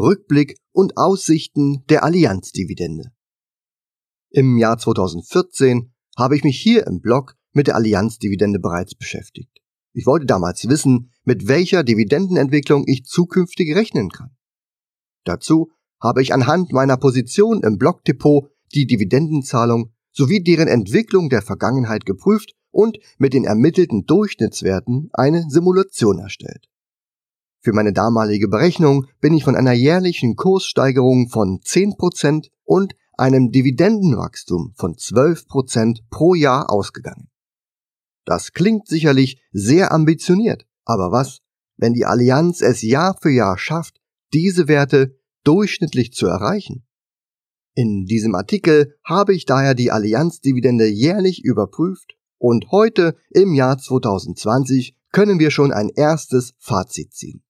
Rückblick und Aussichten der Allianz-Dividende. Im Jahr 2014 habe ich mich hier im Blog mit der Allianz-Dividende bereits beschäftigt. Ich wollte damals wissen, mit welcher Dividendenentwicklung ich zukünftig rechnen kann. Dazu habe ich anhand meiner Position im Blockdepot die Dividendenzahlung sowie deren Entwicklung der Vergangenheit geprüft und mit den ermittelten Durchschnittswerten eine Simulation erstellt. Für meine damalige Berechnung bin ich von einer jährlichen Kurssteigerung von 10% und einem Dividendenwachstum von 12% pro Jahr ausgegangen. Das klingt sicherlich sehr ambitioniert, aber was, wenn die Allianz es Jahr für Jahr schafft, diese Werte durchschnittlich zu erreichen? In diesem Artikel habe ich daher die Allianzdividende jährlich überprüft und heute im Jahr 2020 können wir schon ein erstes Fazit ziehen.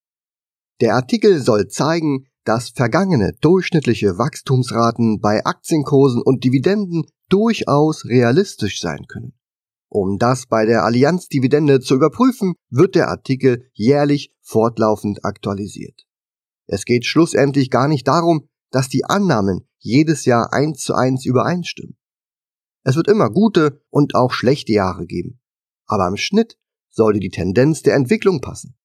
Der Artikel soll zeigen, dass vergangene durchschnittliche Wachstumsraten bei Aktienkursen und Dividenden durchaus realistisch sein können. Um das bei der Allianz-Dividende zu überprüfen, wird der Artikel jährlich fortlaufend aktualisiert. Es geht schlussendlich gar nicht darum, dass die Annahmen jedes Jahr eins zu eins übereinstimmen. Es wird immer gute und auch schlechte Jahre geben. Aber im Schnitt sollte die Tendenz der Entwicklung passen.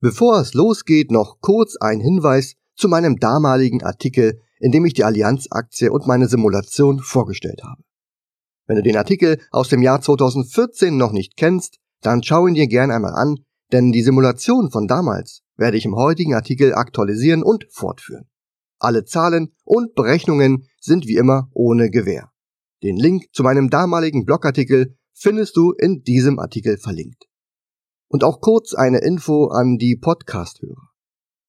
Bevor es losgeht, noch kurz ein Hinweis zu meinem damaligen Artikel, in dem ich die Allianz-Aktie und meine Simulation vorgestellt habe. Wenn du den Artikel aus dem Jahr 2014 noch nicht kennst, dann schau ihn dir gern einmal an, denn die Simulation von damals werde ich im heutigen Artikel aktualisieren und fortführen. Alle Zahlen und Berechnungen sind wie immer ohne Gewähr. Den Link zu meinem damaligen Blogartikel findest du in diesem Artikel verlinkt. Und auch kurz eine Info an die Podcast-Hörer.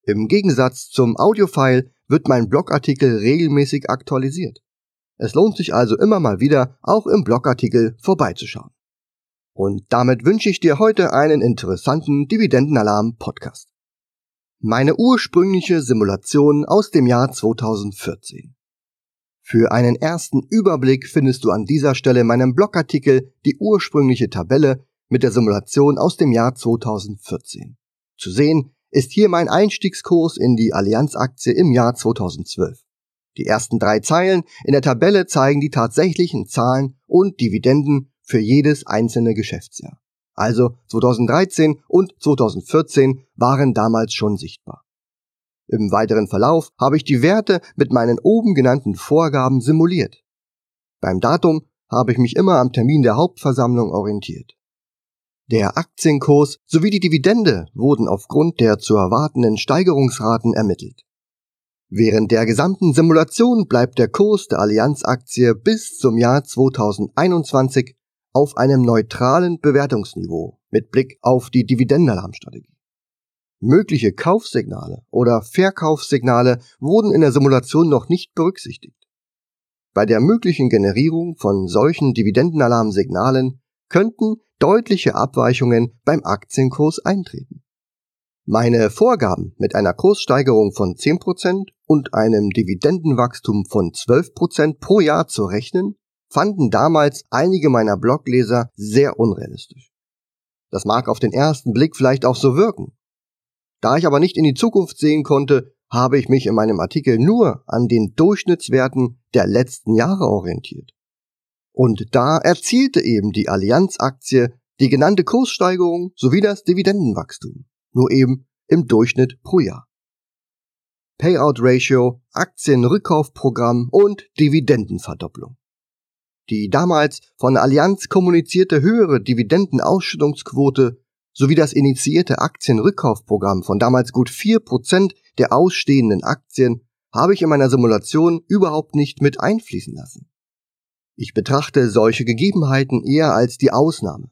Im Gegensatz zum Audiofile wird mein Blogartikel regelmäßig aktualisiert. Es lohnt sich also immer mal wieder, auch im Blogartikel vorbeizuschauen. Und damit wünsche ich dir heute einen interessanten Dividendenalarm-Podcast. Meine ursprüngliche Simulation aus dem Jahr 2014. Für einen ersten Überblick findest du an dieser Stelle in meinem Blogartikel die ursprüngliche Tabelle mit der Simulation aus dem Jahr 2014. Zu sehen ist hier mein Einstiegskurs in die Allianz-Aktie im Jahr 2012. Die ersten drei Zeilen in der Tabelle zeigen die tatsächlichen Zahlen und Dividenden für jedes einzelne Geschäftsjahr. Also 2013 und 2014 waren damals schon sichtbar. Im weiteren Verlauf habe ich die Werte mit meinen oben genannten Vorgaben simuliert. Beim Datum habe ich mich immer am Termin der Hauptversammlung orientiert. Der Aktienkurs sowie die Dividende wurden aufgrund der zu erwartenden Steigerungsraten ermittelt. Während der gesamten Simulation bleibt der Kurs der Allianz-Aktie bis zum Jahr 2021 auf einem neutralen Bewertungsniveau mit Blick auf die Dividendenalarmstrategie. Mögliche Kaufsignale oder Verkaufssignale wurden in der Simulation noch nicht berücksichtigt. Bei der möglichen Generierung von solchen Dividendenalarmsignalen könnten deutliche Abweichungen beim Aktienkurs eintreten. Meine Vorgaben mit einer Kurssteigerung von 10% und einem Dividendenwachstum von 12% pro Jahr zu rechnen, fanden damals einige meiner Blogleser sehr unrealistisch. Das mag auf den ersten Blick vielleicht auch so wirken. Da ich aber nicht in die Zukunft sehen konnte, habe ich mich in meinem Artikel nur an den Durchschnittswerten der letzten Jahre orientiert. Und da erzielte eben die Allianz-Aktie die genannte Kurssteigerung sowie das Dividendenwachstum, nur eben im Durchschnitt pro Jahr. Payout Ratio, Aktienrückkaufprogramm und Dividendenverdopplung. Die damals von Allianz kommunizierte höhere Dividendenausschüttungsquote sowie das initiierte Aktienrückkaufprogramm von damals gut 4% der ausstehenden Aktien habe ich in meiner Simulation überhaupt nicht mit einfließen lassen. Ich betrachte solche Gegebenheiten eher als die Ausnahme.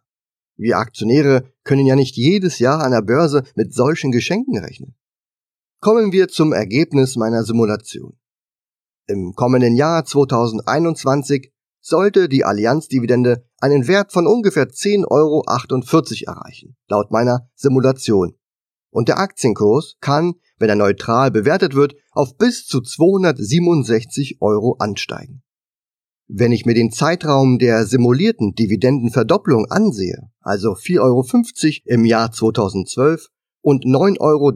Wir Aktionäre können ja nicht jedes Jahr an der Börse mit solchen Geschenken rechnen. Kommen wir zum Ergebnis meiner Simulation. Im kommenden Jahr 2021 sollte die Allianz-Dividende einen Wert von ungefähr 10,48 Euro erreichen, laut meiner Simulation. Und der Aktienkurs kann, wenn er neutral bewertet wird, auf bis zu 267 Euro ansteigen. Wenn ich mir den Zeitraum der simulierten Dividendenverdopplung ansehe, also 4,50 Euro im Jahr 2012 und 9,53 Euro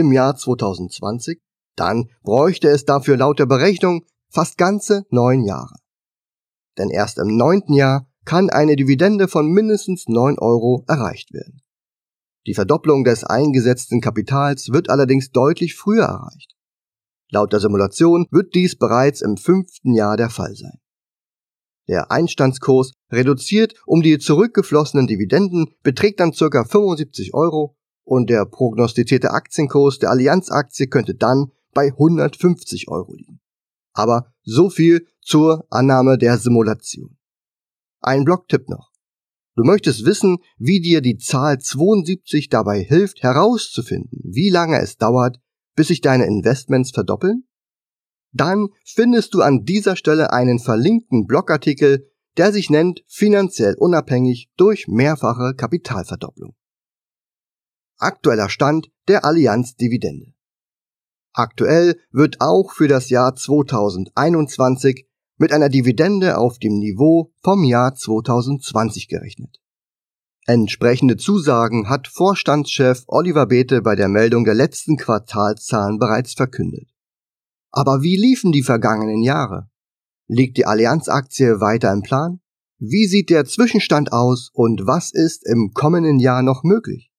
im Jahr 2020, Dann bräuchte es dafür laut der Berechnung fast ganze neun Jahre. Denn erst im neunten Jahr kann eine Dividende von mindestens neun Euro erreicht werden. Die Verdopplung des eingesetzten Kapitals wird allerdings deutlich früher erreicht. Laut der Simulation wird dies bereits im fünften Jahr der Fall sein. Der Einstandskurs reduziert um die zurückgeflossenen Dividenden beträgt dann ca. 75 Euro und der prognostizierte Aktienkurs der Allianz-Aktie könnte dann bei 150 Euro liegen. Aber so viel zur Annahme der Simulation. Ein Blogtipp noch. Du möchtest wissen, wie dir die Zahl 72 dabei hilft herauszufinden, wie lange es dauert, bis sich deine Investments verdoppeln? Dann findest du an dieser Stelle einen verlinkten Blogartikel, der sich nennt Finanziell unabhängig durch mehrfache Kapitalverdopplung. Aktueller Stand der Allianz Dividende. Aktuell wird auch für das Jahr 2021 mit einer Dividende auf dem Niveau vom Jahr 2020 gerechnet. Entsprechende Zusagen hat Vorstandschef Oliver Bethe bei der Meldung der letzten Quartalszahlen bereits verkündet. Aber wie liefen die vergangenen Jahre? Liegt die Allianz-Aktie weiter im Plan? Wie sieht der Zwischenstand aus und was ist im kommenden Jahr noch möglich?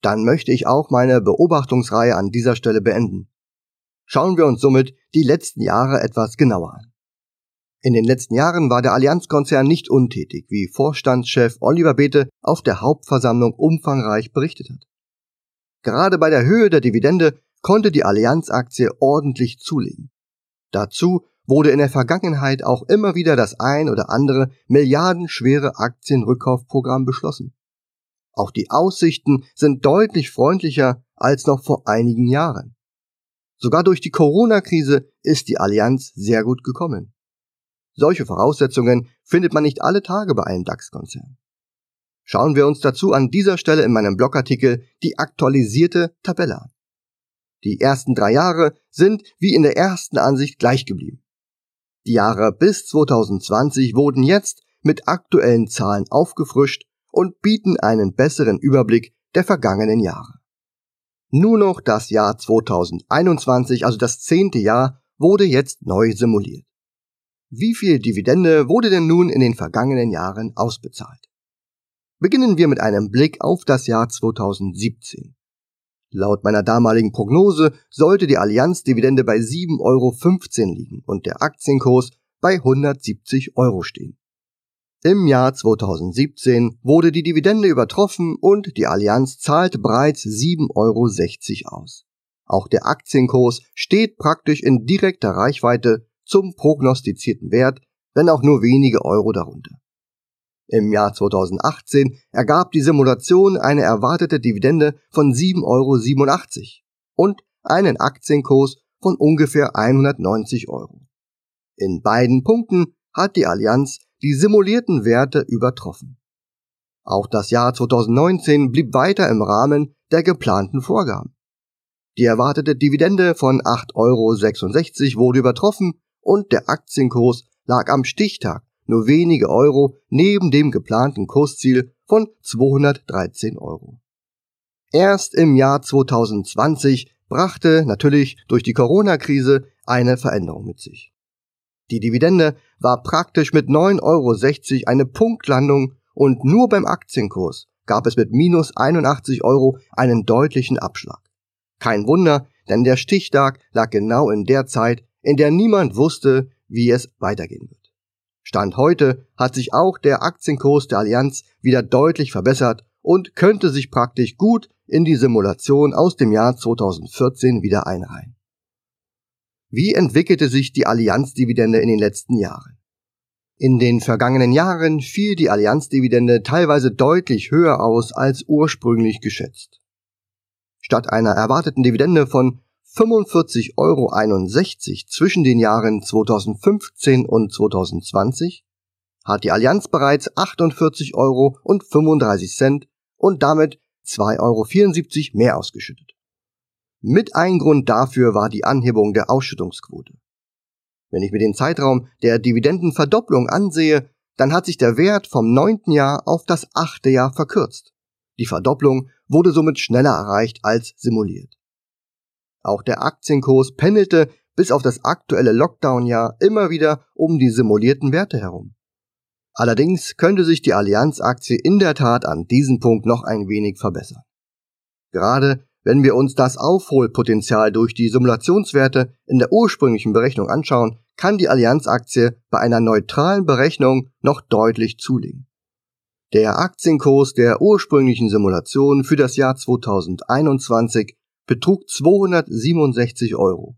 dann möchte ich auch meine Beobachtungsreihe an dieser Stelle beenden. Schauen wir uns somit die letzten Jahre etwas genauer an. In den letzten Jahren war der Allianzkonzern nicht untätig, wie Vorstandschef Oliver Bethe auf der Hauptversammlung umfangreich berichtet hat. Gerade bei der Höhe der Dividende konnte die Allianz-Aktie ordentlich zulegen. Dazu wurde in der Vergangenheit auch immer wieder das ein oder andere milliardenschwere Aktienrückkaufprogramm beschlossen. Auch die Aussichten sind deutlich freundlicher als noch vor einigen Jahren. Sogar durch die Corona-Krise ist die Allianz sehr gut gekommen. Solche Voraussetzungen findet man nicht alle Tage bei einem DAX-Konzern. Schauen wir uns dazu an dieser Stelle in meinem Blogartikel die aktualisierte Tabelle an. Die ersten drei Jahre sind wie in der ersten Ansicht gleich geblieben. Die Jahre bis 2020 wurden jetzt mit aktuellen Zahlen aufgefrischt und bieten einen besseren Überblick der vergangenen Jahre. Nur noch das Jahr 2021, also das zehnte Jahr, wurde jetzt neu simuliert. Wie viel Dividende wurde denn nun in den vergangenen Jahren ausbezahlt? Beginnen wir mit einem Blick auf das Jahr 2017. Laut meiner damaligen Prognose sollte die Allianz-Dividende bei 7,15 Euro liegen und der Aktienkurs bei 170 Euro stehen. Im Jahr 2017 wurde die Dividende übertroffen und die Allianz zahlt bereits 7,60 Euro aus. Auch der Aktienkurs steht praktisch in direkter Reichweite zum prognostizierten Wert, wenn auch nur wenige Euro darunter. Im Jahr 2018 ergab die Simulation eine erwartete Dividende von 7,87 Euro und einen Aktienkurs von ungefähr 190 Euro. In beiden Punkten hat die Allianz die simulierten Werte übertroffen. Auch das Jahr 2019 blieb weiter im Rahmen der geplanten Vorgaben. Die erwartete Dividende von 8,66 Euro wurde übertroffen und der Aktienkurs lag am Stichtag nur wenige Euro neben dem geplanten Kursziel von 213 Euro. Erst im Jahr 2020 brachte natürlich durch die Corona-Krise eine Veränderung mit sich. Die Dividende war praktisch mit 9,60 Euro eine Punktlandung und nur beim Aktienkurs gab es mit minus 81 Euro einen deutlichen Abschlag. Kein Wunder, denn der Stichtag lag genau in der Zeit, in der niemand wusste, wie es weitergehen wird. Stand heute hat sich auch der Aktienkurs der Allianz wieder deutlich verbessert und könnte sich praktisch gut in die Simulation aus dem Jahr 2014 wieder einreihen. Wie entwickelte sich die Allianzdividende in den letzten Jahren? In den vergangenen Jahren fiel die Allianzdividende teilweise deutlich höher aus als ursprünglich geschätzt. Statt einer erwarteten Dividende von 45,61 Euro zwischen den Jahren 2015 und 2020 hat die Allianz bereits 48,35 Euro und damit 2,74 Euro mehr ausgeschüttet. Mit ein Grund dafür war die Anhebung der Ausschüttungsquote. Wenn ich mir den Zeitraum der Dividendenverdopplung ansehe, dann hat sich der Wert vom neunten Jahr auf das achte Jahr verkürzt. Die Verdopplung wurde somit schneller erreicht als simuliert. Auch der Aktienkurs pendelte bis auf das aktuelle Lockdown-Jahr immer wieder um die simulierten Werte herum. Allerdings könnte sich die Allianz-Aktie in der Tat an diesem Punkt noch ein wenig verbessern. Gerade wenn wir uns das Aufholpotenzial durch die Simulationswerte in der ursprünglichen Berechnung anschauen, kann die Allianz-Aktie bei einer neutralen Berechnung noch deutlich zulegen. Der Aktienkurs der ursprünglichen Simulation für das Jahr 2021 betrug 267 Euro.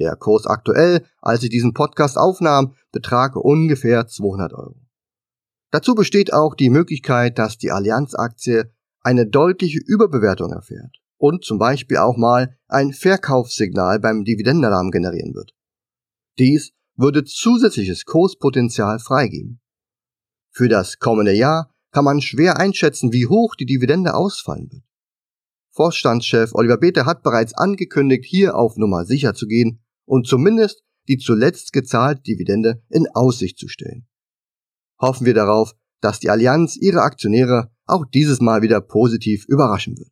Der Kurs aktuell, als ich diesen Podcast aufnahm, betrage ungefähr 200 Euro. Dazu besteht auch die Möglichkeit, dass die Allianz-Aktie eine deutliche Überbewertung erfährt und zum Beispiel auch mal ein Verkaufssignal beim Dividendenalarm generieren wird. Dies würde zusätzliches Kurspotenzial freigeben. Für das kommende Jahr kann man schwer einschätzen, wie hoch die Dividende ausfallen wird. Vorstandschef Oliver Bethe hat bereits angekündigt, hier auf Nummer sicher zu gehen und zumindest die zuletzt gezahlte Dividende in Aussicht zu stellen. Hoffen wir darauf, dass die Allianz ihre Aktionäre auch dieses Mal wieder positiv überraschen wird.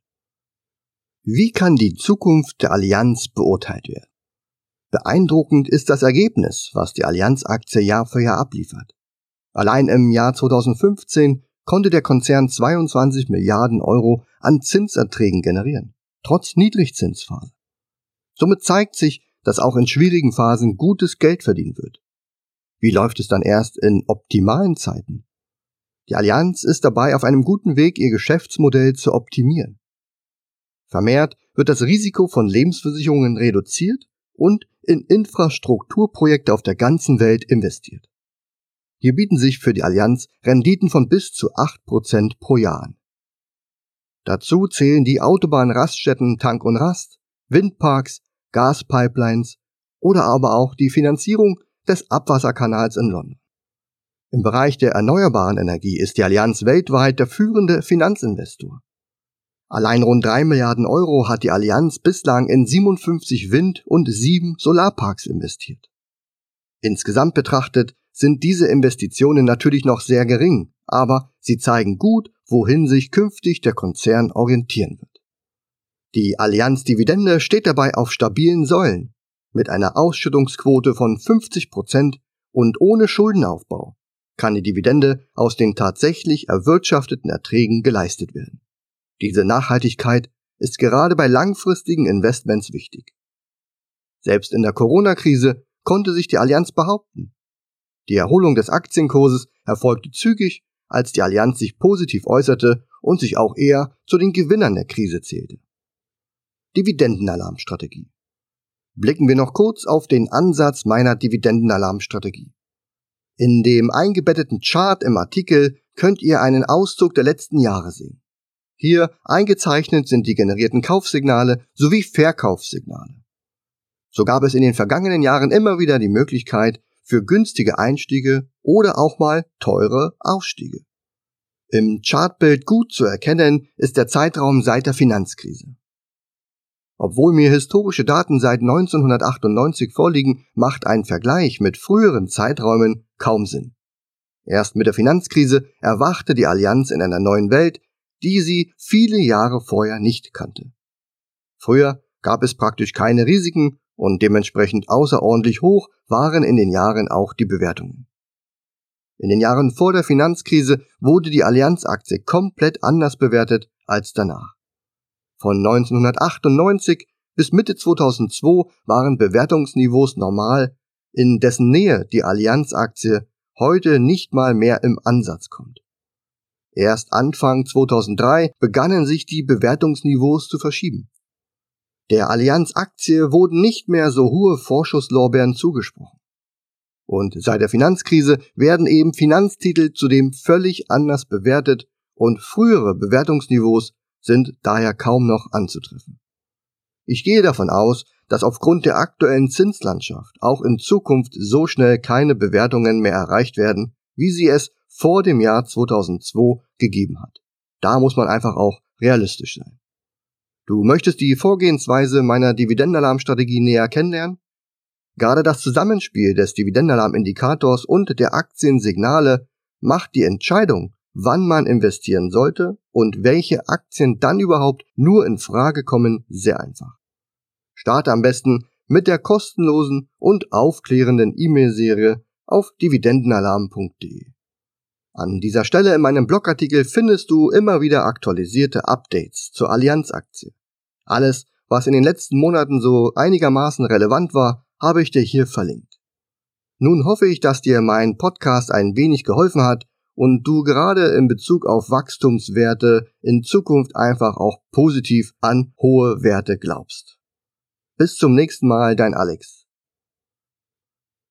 Wie kann die Zukunft der Allianz beurteilt werden? Beeindruckend ist das Ergebnis, was die Allianz-Aktie Jahr für Jahr abliefert. Allein im Jahr 2015 konnte der Konzern 22 Milliarden Euro an Zinserträgen generieren, trotz Niedrigzinsphase. Somit zeigt sich, dass auch in schwierigen Phasen gutes Geld verdient wird. Wie läuft es dann erst in optimalen Zeiten? Die Allianz ist dabei auf einem guten Weg, ihr Geschäftsmodell zu optimieren. Vermehrt wird das Risiko von Lebensversicherungen reduziert und in Infrastrukturprojekte auf der ganzen Welt investiert. Hier bieten sich für die Allianz Renditen von bis zu 8% pro Jahr an. Dazu zählen die Autobahnraststätten Tank und Rast, Windparks, Gaspipelines oder aber auch die Finanzierung des Abwasserkanals in London. Im Bereich der erneuerbaren Energie ist die Allianz weltweit der führende Finanzinvestor. Allein rund 3 Milliarden Euro hat die Allianz bislang in 57 Wind- und 7 Solarparks investiert. Insgesamt betrachtet sind diese Investitionen natürlich noch sehr gering, aber sie zeigen gut, wohin sich künftig der Konzern orientieren wird. Die Allianz-Dividende steht dabei auf stabilen Säulen, mit einer Ausschüttungsquote von 50 Prozent und ohne Schuldenaufbau kann die Dividende aus den tatsächlich erwirtschafteten Erträgen geleistet werden. Diese Nachhaltigkeit ist gerade bei langfristigen Investments wichtig. Selbst in der Corona-Krise konnte sich die Allianz behaupten. Die Erholung des Aktienkurses erfolgte zügig, als die Allianz sich positiv äußerte und sich auch eher zu den Gewinnern der Krise zählte. Dividendenalarmstrategie. Blicken wir noch kurz auf den Ansatz meiner Dividendenalarmstrategie. In dem eingebetteten Chart im Artikel könnt ihr einen Auszug der letzten Jahre sehen. Hier eingezeichnet sind die generierten Kaufsignale sowie Verkaufssignale. So gab es in den vergangenen Jahren immer wieder die Möglichkeit für günstige Einstiege oder auch mal teure Ausstiege. Im Chartbild gut zu erkennen ist der Zeitraum seit der Finanzkrise. Obwohl mir historische Daten seit 1998 vorliegen, macht ein Vergleich mit früheren Zeiträumen kaum Sinn. Erst mit der Finanzkrise erwachte die Allianz in einer neuen Welt, die sie viele Jahre vorher nicht kannte. Früher gab es praktisch keine Risiken und dementsprechend außerordentlich hoch waren in den Jahren auch die Bewertungen. In den Jahren vor der Finanzkrise wurde die Allianz-Aktie komplett anders bewertet als danach. Von 1998 bis Mitte 2002 waren Bewertungsniveaus normal, in dessen Nähe die Allianz-Aktie heute nicht mal mehr im Ansatz kommt. Erst Anfang 2003 begannen sich die Bewertungsniveaus zu verschieben. Der Allianz-Aktie wurden nicht mehr so hohe Vorschusslorbeeren zugesprochen. Und seit der Finanzkrise werden eben Finanztitel zudem völlig anders bewertet und frühere Bewertungsniveaus sind daher kaum noch anzutreffen. Ich gehe davon aus, dass aufgrund der aktuellen Zinslandschaft auch in Zukunft so schnell keine Bewertungen mehr erreicht werden, wie sie es vor dem Jahr 2002 gegeben hat. Da muss man einfach auch realistisch sein. Du möchtest die Vorgehensweise meiner Dividendenalarmstrategie näher kennenlernen? Gerade das Zusammenspiel des Dividendenalarmindikators und der Aktiensignale macht die Entscheidung, wann man investieren sollte und welche Aktien dann überhaupt nur in Frage kommen, sehr einfach. Starte am besten mit der kostenlosen und aufklärenden E-Mail-Serie auf dividendenalarm.de. An dieser Stelle in meinem Blogartikel findest du immer wieder aktualisierte Updates zur Allianz-Aktie. Alles, was in den letzten Monaten so einigermaßen relevant war, habe ich dir hier verlinkt. Nun hoffe ich, dass dir mein Podcast ein wenig geholfen hat und du gerade in Bezug auf Wachstumswerte in Zukunft einfach auch positiv an hohe Werte glaubst. Bis zum nächsten Mal, dein Alex.